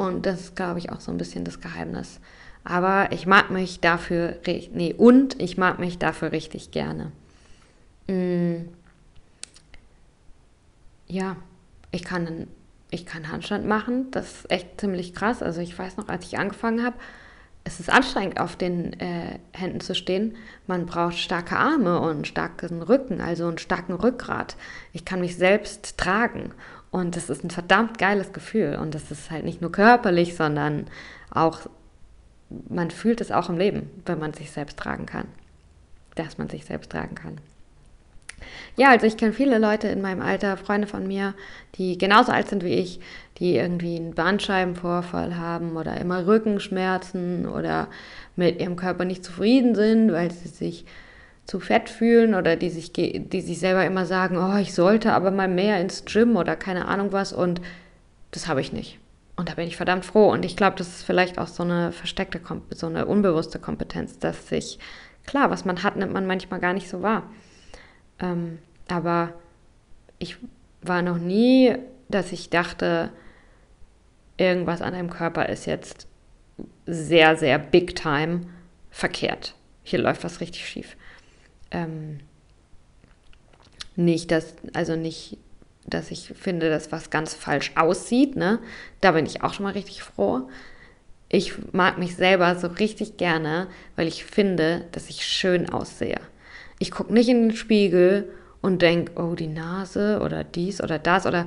Speaker 1: Und das ist, glaube ich, auch so ein bisschen das Geheimnis. Aber ich mag mich dafür, nee, und ich mag mich dafür richtig gerne. Mm. Ja, ich kann, ich kann Handstand machen. Das ist echt ziemlich krass. Also ich weiß noch, als ich angefangen habe, es ist anstrengend, auf den äh, Händen zu stehen. Man braucht starke Arme und einen starken Rücken, also einen starken Rückgrat. Ich kann mich selbst tragen. Und das ist ein verdammt geiles Gefühl. Und das ist halt nicht nur körperlich, sondern auch, man fühlt es auch im Leben, wenn man sich selbst tragen kann. Dass man sich selbst tragen kann. Ja, also ich kenne viele Leute in meinem Alter, Freunde von mir, die genauso alt sind wie ich, die irgendwie einen Bandscheibenvorfall haben oder immer Rückenschmerzen oder mit ihrem Körper nicht zufrieden sind, weil sie sich zu fett fühlen oder die sich, die sich selber immer sagen, oh, ich sollte aber mal mehr ins Gym oder keine Ahnung was und das habe ich nicht. Und da bin ich verdammt froh. Und ich glaube, das ist vielleicht auch so eine versteckte, so eine unbewusste Kompetenz, dass sich, klar, was man hat, nimmt man manchmal gar nicht so wahr. Ähm, aber ich war noch nie, dass ich dachte, irgendwas an deinem Körper ist jetzt sehr, sehr big time verkehrt. Hier läuft was richtig schief. Ähm, nicht, dass, also nicht, dass ich finde, dass was ganz falsch aussieht, ne? Da bin ich auch schon mal richtig froh. Ich mag mich selber so richtig gerne, weil ich finde, dass ich schön aussehe. Ich gucke nicht in den Spiegel und denke, oh, die Nase oder dies oder das oder.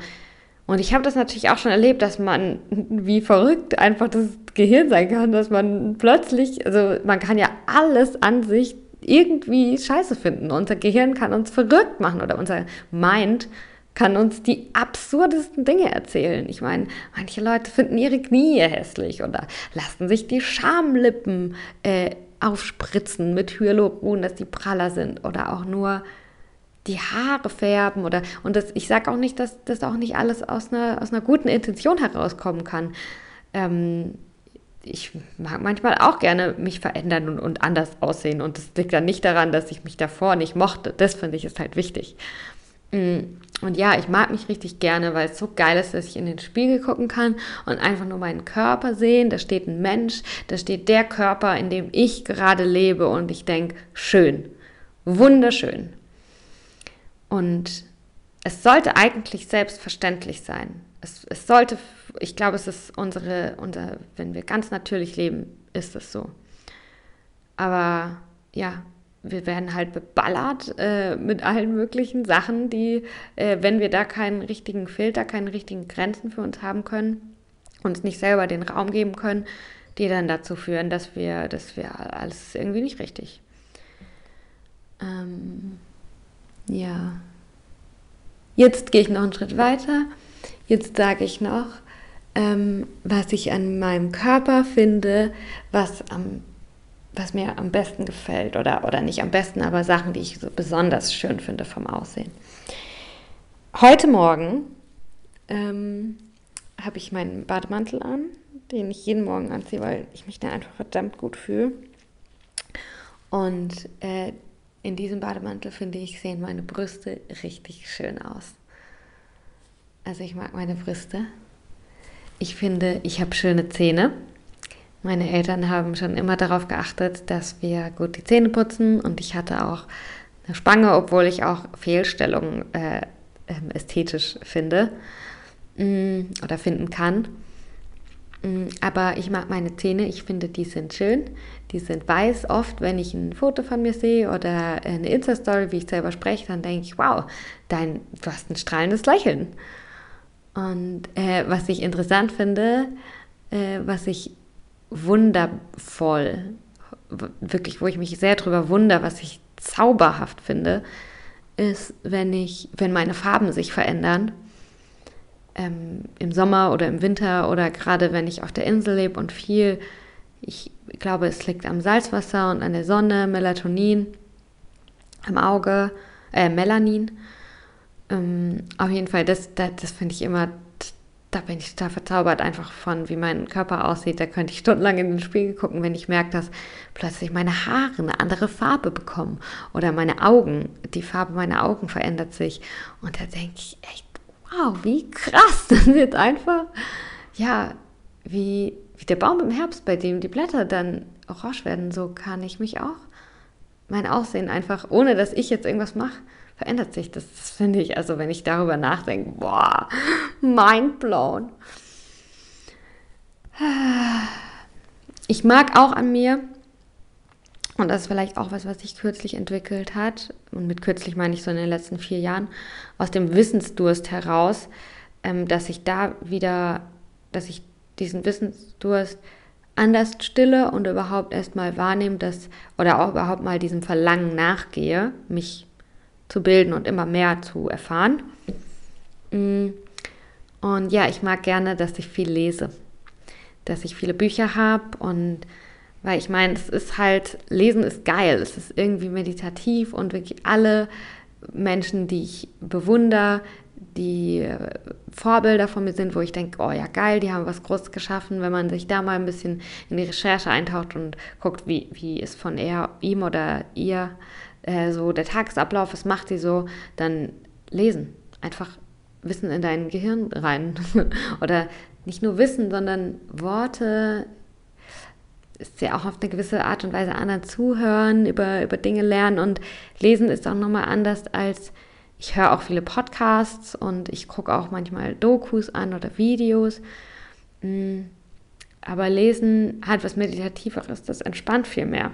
Speaker 1: Und ich habe das natürlich auch schon erlebt, dass man wie verrückt einfach das Gehirn sein kann, dass man plötzlich, also man kann ja alles an sich irgendwie scheiße finden. Unser Gehirn kann uns verrückt machen oder unser Mind kann uns die absurdesten Dinge erzählen. Ich meine, manche Leute finden ihre Knie hässlich oder lassen sich die Schamlippen äh, aufspritzen mit Hyaluron, dass die praller sind oder auch nur die Haare färben oder und das, ich sage auch nicht, dass das auch nicht alles aus einer, aus einer guten Intention herauskommen kann. Ähm, ich mag manchmal auch gerne mich verändern und, und anders aussehen und das liegt dann nicht daran, dass ich mich davor nicht mochte. Das finde ich ist halt wichtig. Mm, und ja, ich mag mich richtig gerne, weil es so geil ist, dass ich in den Spiegel gucken kann und einfach nur meinen Körper sehen. Da steht ein Mensch, da steht der Körper, in dem ich gerade lebe und ich denke, schön, wunderschön. Und es sollte eigentlich selbstverständlich sein. Es, es sollte, ich glaube, es ist unsere, unser, wenn wir ganz natürlich leben, ist es so. Aber ja, wir werden halt beballert äh, mit allen möglichen Sachen, die, äh, wenn wir da keinen richtigen Filter, keine richtigen Grenzen für uns haben können, uns nicht selber den Raum geben können, die dann dazu führen, dass wir, dass wir alles irgendwie nicht richtig. Ähm, ja. Jetzt gehe ich noch einen Schritt weiter. Jetzt sage ich noch, ähm, was ich an meinem Körper finde, was am was mir am besten gefällt oder, oder nicht am besten, aber Sachen, die ich so besonders schön finde vom Aussehen. Heute Morgen ähm, habe ich meinen Bademantel an, den ich jeden Morgen anziehe, weil ich mich dann einfach verdammt gut fühle. Und äh, in diesem Bademantel, finde ich, sehen meine Brüste richtig schön aus. Also ich mag meine Brüste. Ich finde, ich habe schöne Zähne. Meine Eltern haben schon immer darauf geachtet, dass wir gut die Zähne putzen und ich hatte auch eine Spange, obwohl ich auch Fehlstellungen äh, ähm, ästhetisch finde mm, oder finden kann. Mm, aber ich mag meine Zähne, ich finde, die sind schön. Die sind weiß. Oft, wenn ich ein Foto von mir sehe oder eine Insta-Story, wie ich selber spreche, dann denke ich, wow, dein, du hast ein strahlendes Lächeln. Und äh, was ich interessant finde, äh, was ich wundervoll, wirklich, wo ich mich sehr drüber wundere, was ich zauberhaft finde, ist, wenn ich, wenn meine Farben sich verändern. Ähm, Im Sommer oder im Winter oder gerade wenn ich auf der Insel lebe und viel, ich glaube, es liegt am Salzwasser und an der Sonne, Melatonin am Auge, äh, Melanin. Ähm, auf jeden Fall, das, das, das finde ich immer da bin ich total verzaubert einfach von, wie mein Körper aussieht. Da könnte ich stundenlang in den Spiegel gucken, wenn ich merke, dass plötzlich meine Haare eine andere Farbe bekommen oder meine Augen, die Farbe meiner Augen verändert sich. Und da denke ich echt, wow, wie krass. Das wird einfach, ja, wie, wie der Baum im Herbst, bei dem die Blätter dann orange werden. So kann ich mich auch, mein Aussehen einfach, ohne dass ich jetzt irgendwas mache, verändert sich. Das, das finde ich, also wenn ich darüber nachdenke, boah, mind blown. Ich mag auch an mir, und das ist vielleicht auch was, was sich kürzlich entwickelt hat, und mit kürzlich meine ich so in den letzten vier Jahren, aus dem Wissensdurst heraus, ähm, dass ich da wieder, dass ich diesen Wissensdurst anders stille und überhaupt erstmal wahrnehme, dass, oder auch überhaupt mal diesem Verlangen nachgehe, mich zu bilden und immer mehr zu erfahren. Mm. Und ja, ich mag gerne, dass ich viel lese, dass ich viele Bücher habe und weil ich meine, es ist halt, Lesen ist geil, es ist irgendwie meditativ und wirklich alle Menschen, die ich bewundere, die äh, Vorbilder von mir sind, wo ich denke, oh ja, geil, die haben was Großes geschaffen, wenn man sich da mal ein bisschen in die Recherche eintaucht und guckt, wie, wie ist von er, ihm oder ihr äh, so der Tagesablauf, was macht sie so, dann lesen. Einfach Wissen in dein Gehirn rein. Oder nicht nur Wissen, sondern Worte ist ja auch auf eine gewisse Art und Weise anderen zuhören, über, über Dinge lernen und lesen ist auch nochmal anders als ich höre auch viele Podcasts und ich gucke auch manchmal Dokus an oder Videos. Mm, aber lesen hat was Meditativeres, das entspannt viel mehr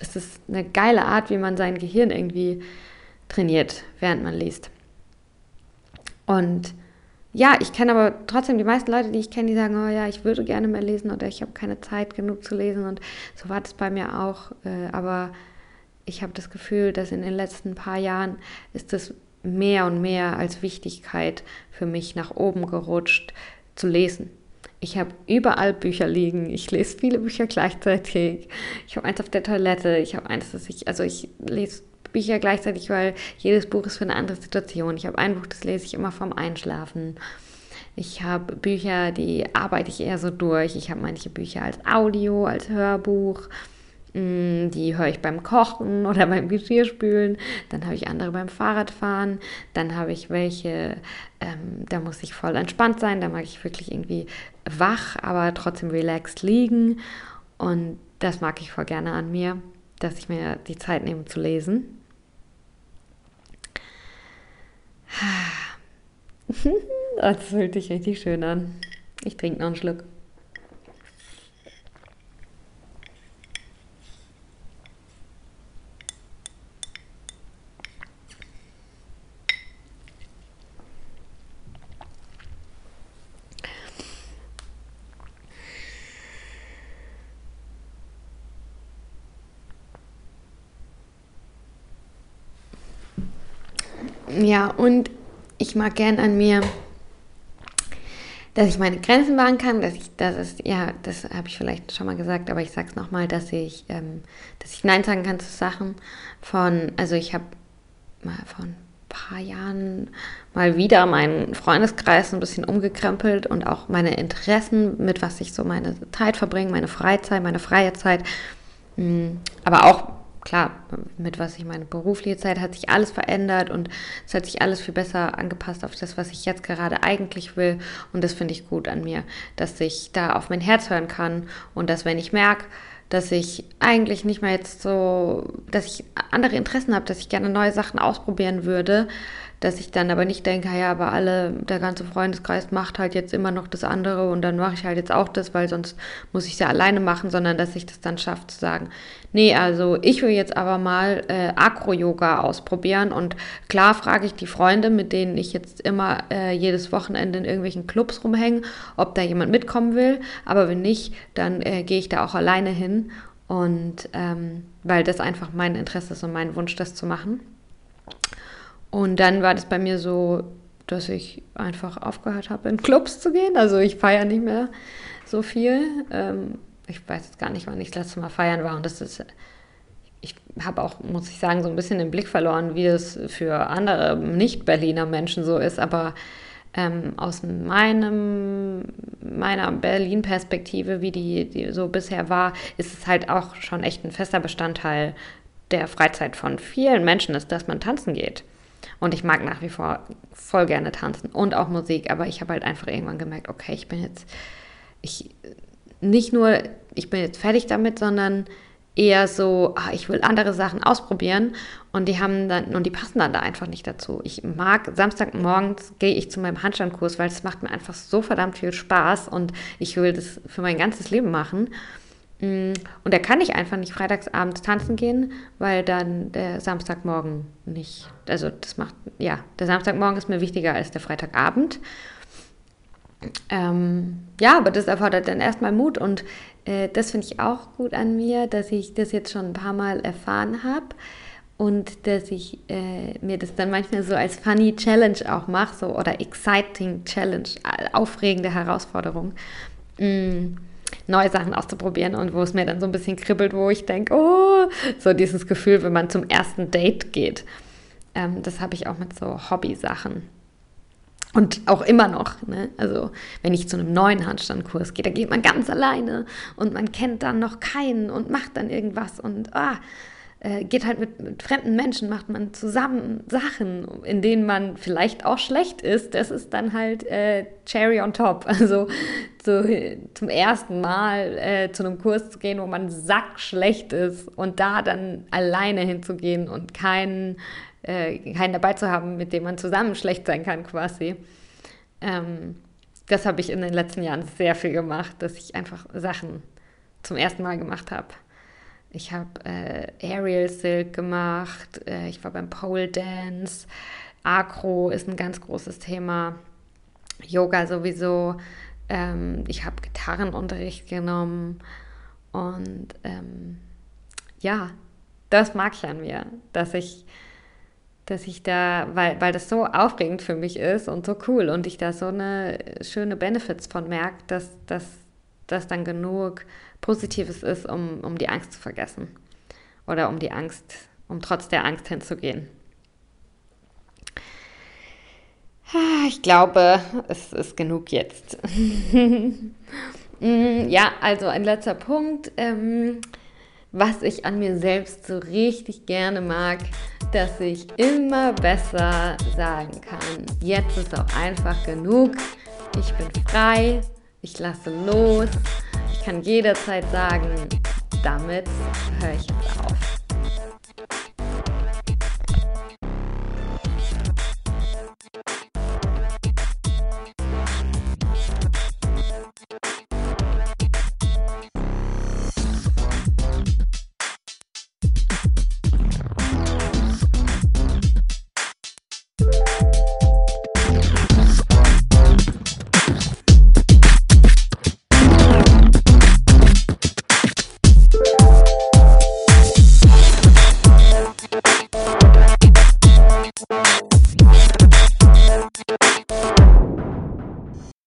Speaker 1: es ist eine geile Art, wie man sein Gehirn irgendwie trainiert, während man liest. Und ja, ich kenne aber trotzdem die meisten Leute, die ich kenne, die sagen, oh ja, ich würde gerne mehr lesen oder ich habe keine Zeit genug zu lesen und so war das bei mir auch. Äh, aber ich habe das Gefühl, dass in den letzten paar Jahren ist es mehr und mehr als Wichtigkeit für mich nach oben gerutscht zu lesen. Ich habe überall Bücher liegen. Ich lese viele Bücher gleichzeitig. Ich habe eins auf der Toilette. Ich habe eins, das ich, also ich lese Bücher gleichzeitig, weil jedes Buch ist für eine andere Situation. Ich habe ein Buch, das lese ich immer vorm Einschlafen. Ich habe Bücher, die arbeite ich eher so durch. Ich habe manche Bücher als Audio, als Hörbuch. Die höre ich beim Kochen oder beim Geschirrspülen. Dann habe ich andere beim Fahrradfahren. Dann habe ich welche, ähm, da muss ich voll entspannt sein. Da mag ich wirklich irgendwie wach, aber trotzdem relaxed liegen. Und das mag ich voll gerne an mir, dass ich mir die Zeit nehme zu lesen. Das fühlt sich richtig schön an. Ich trinke noch einen Schluck. Ja, und ich mag gern an mir, dass ich meine Grenzen wahren kann, dass ich, das ist, ja, das habe ich vielleicht schon mal gesagt, aber ich sage es nochmal, dass ich, ähm, dass ich Nein sagen kann zu Sachen von, also ich habe mal vor ein paar Jahren mal wieder meinen Freundeskreis ein bisschen umgekrempelt und auch meine Interessen, mit was ich so meine Zeit verbringe, meine Freizeit, meine freie Zeit, Mm, aber auch, klar, mit was ich meine berufliche Zeit hat sich alles verändert und es hat sich alles viel besser angepasst auf das, was ich jetzt gerade eigentlich will. Und das finde ich gut an mir, dass ich da auf mein Herz hören kann und dass, wenn ich merke, dass ich eigentlich nicht mehr jetzt so, dass ich andere Interessen habe, dass ich gerne neue Sachen ausprobieren würde, dass ich dann aber nicht denke, ja, aber alle, der ganze Freundeskreis macht halt jetzt immer noch das andere und dann mache ich halt jetzt auch das, weil sonst muss ich es ja alleine machen, sondern dass ich das dann schaffe zu sagen, nee, also ich will jetzt aber mal äh, Acro-Yoga ausprobieren und klar frage ich die Freunde, mit denen ich jetzt immer äh, jedes Wochenende in irgendwelchen Clubs rumhänge, ob da jemand mitkommen will, aber wenn nicht, dann äh, gehe ich da auch alleine hin und ähm, weil das einfach mein Interesse ist und mein Wunsch, das zu machen. Und dann war das bei mir so, dass ich einfach aufgehört habe, in Clubs zu gehen. Also ich feiere nicht mehr so viel. Ähm, ich weiß jetzt gar nicht, wann ich das letzte Mal feiern war. Und das ist, ich habe auch, muss ich sagen, so ein bisschen den Blick verloren, wie es für andere Nicht-Berliner Menschen so ist. Aber ähm, aus meinem, meiner Berlin-Perspektive, wie die, die so bisher war, ist es halt auch schon echt ein fester Bestandteil der Freizeit von vielen Menschen ist, dass man tanzen geht. Und ich mag nach wie vor voll gerne tanzen und auch Musik, aber ich habe halt einfach irgendwann gemerkt, okay, ich bin jetzt, ich, nicht nur, ich bin jetzt fertig damit, sondern eher so, ach, ich will andere Sachen ausprobieren und die haben dann, und die passen dann da einfach nicht dazu. Ich mag, Samstagmorgens gehe ich zu meinem Handstandkurs, weil es macht mir einfach so verdammt viel Spaß und ich will das für mein ganzes Leben machen. Mm, und da kann ich einfach nicht freitagsabends tanzen gehen, weil dann der Samstagmorgen nicht, also das macht, ja, der Samstagmorgen ist mir wichtiger als der Freitagabend. Ähm, ja, aber das erfordert dann erstmal Mut und äh, das finde ich auch gut an mir, dass ich das jetzt schon ein paar Mal erfahren habe und dass ich äh, mir das dann manchmal so als funny Challenge auch mache, so oder exciting Challenge, aufregende Herausforderung. Mm neue Sachen auszuprobieren und wo es mir dann so ein bisschen kribbelt, wo ich denke, oh, so dieses Gefühl, wenn man zum ersten Date geht. Ähm, das habe ich auch mit so Hobby-Sachen. Und auch immer noch, ne? also wenn ich zu einem neuen Handstandkurs gehe, da geht man ganz alleine und man kennt dann noch keinen und macht dann irgendwas und ah, äh, geht halt mit, mit, fremden Menschen, macht man zusammen Sachen, in denen man vielleicht auch schlecht ist. Das ist dann halt äh, Cherry on top. Also so, zum ersten Mal äh, zu einem Kurs zu gehen, wo man sackschlecht ist und da dann alleine hinzugehen und keinen, äh, keinen dabei zu haben, mit dem man zusammen schlecht sein kann quasi. Ähm, das habe ich in den letzten Jahren sehr viel gemacht, dass ich einfach Sachen zum ersten Mal gemacht habe. Ich habe äh, Aerial Silk gemacht, äh, ich war beim Pole Dance, Acro ist ein ganz großes Thema, Yoga sowieso. Ähm, ich habe Gitarrenunterricht genommen und ähm, ja, das mag ich an mir, dass ich, dass ich da, weil, weil das so aufregend für mich ist und so cool und ich da so eine schöne Benefits von merke, dass das dann genug Positives ist, um, um die Angst zu vergessen. Oder um die Angst, um trotz der Angst hinzugehen. Ah, ich glaube, es ist genug jetzt. Mm, ja, also ein letzter Punkt, ähm, was ich an mir selbst so richtig gerne mag, dass ich immer besser sagen kann, jetzt ist auch einfach genug, ich bin frei, ich lasse los, kann jederzeit sagen, damit höre ich jetzt auf.